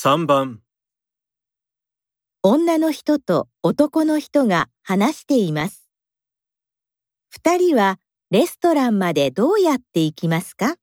3番女の人と男の人が話しています。二人はレストランまでどうやって行きますか？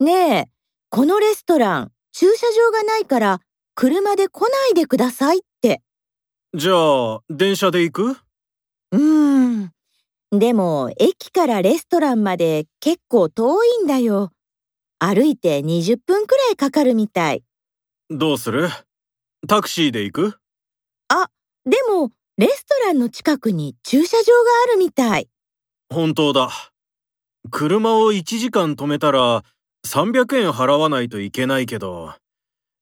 ねえ、このレストラン、駐車場がないから、車で来ないでくださいって。じゃあ、電車で行く？うーん。でも、駅からレストランまで結構遠いんだよ。歩いて20分くらいかかるみたい。どうする？タクシーで行く？でも、レストランの近くに駐車場があるみたい。本当だ。車を1時間止めたら300円払わないといけないけど、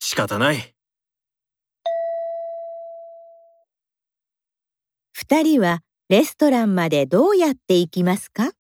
仕方ない。二人はレストランまでどうやって行きますか？